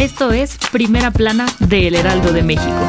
Esto es Primera Plana de El Heraldo de México.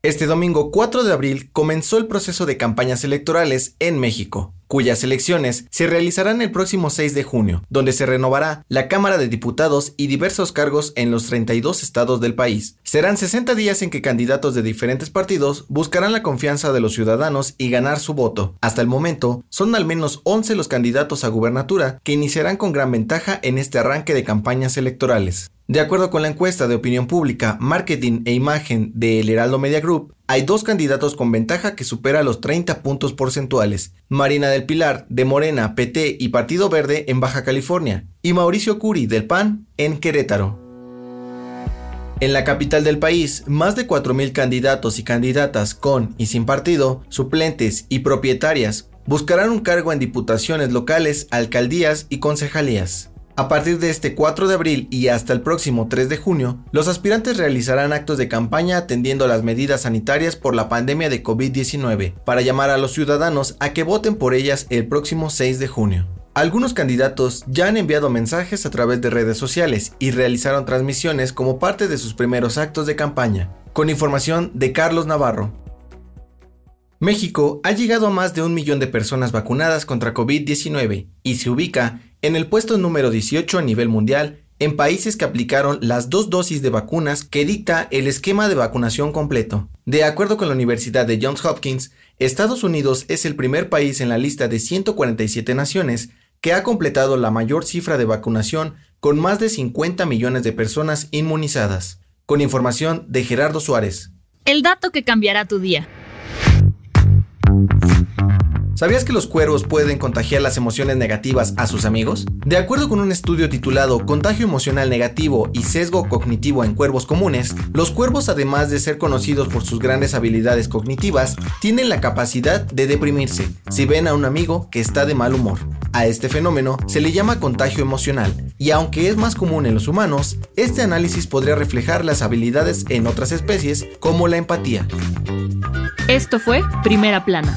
Este domingo 4 de abril comenzó el proceso de campañas electorales en México, cuyas elecciones se realizarán el próximo 6 de junio, donde se renovará la Cámara de Diputados y diversos cargos en los 32 estados del país. Serán 60 días en que candidatos de diferentes partidos buscarán la confianza de los ciudadanos y ganar su voto. Hasta el momento, son al menos 11 los candidatos a gubernatura que iniciarán con gran ventaja en este arranque de campañas electorales. De acuerdo con la encuesta de opinión pública, marketing e imagen de El Heraldo Media Group, hay dos candidatos con ventaja que supera los 30 puntos porcentuales. Marina del Pilar, de Morena, PT y Partido Verde en Baja California, y Mauricio Curi, del PAN, en Querétaro. En la capital del país, más de 4.000 candidatos y candidatas con y sin partido, suplentes y propietarias buscarán un cargo en diputaciones locales, alcaldías y concejalías. A partir de este 4 de abril y hasta el próximo 3 de junio, los aspirantes realizarán actos de campaña atendiendo las medidas sanitarias por la pandemia de COVID-19, para llamar a los ciudadanos a que voten por ellas el próximo 6 de junio. Algunos candidatos ya han enviado mensajes a través de redes sociales y realizaron transmisiones como parte de sus primeros actos de campaña. Con información de Carlos Navarro. México ha llegado a más de un millón de personas vacunadas contra COVID-19 y se ubica en el puesto número 18 a nivel mundial en países que aplicaron las dos dosis de vacunas que dicta el esquema de vacunación completo. De acuerdo con la Universidad de Johns Hopkins, Estados Unidos es el primer país en la lista de 147 naciones que ha completado la mayor cifra de vacunación con más de 50 millones de personas inmunizadas. Con información de Gerardo Suárez. El dato que cambiará tu día. ¿Sabías que los cuervos pueden contagiar las emociones negativas a sus amigos? De acuerdo con un estudio titulado Contagio emocional negativo y sesgo cognitivo en cuervos comunes, los cuervos además de ser conocidos por sus grandes habilidades cognitivas, tienen la capacidad de deprimirse si ven a un amigo que está de mal humor. A este fenómeno se le llama contagio emocional, y aunque es más común en los humanos, este análisis podría reflejar las habilidades en otras especies como la empatía. Esto fue Primera Plana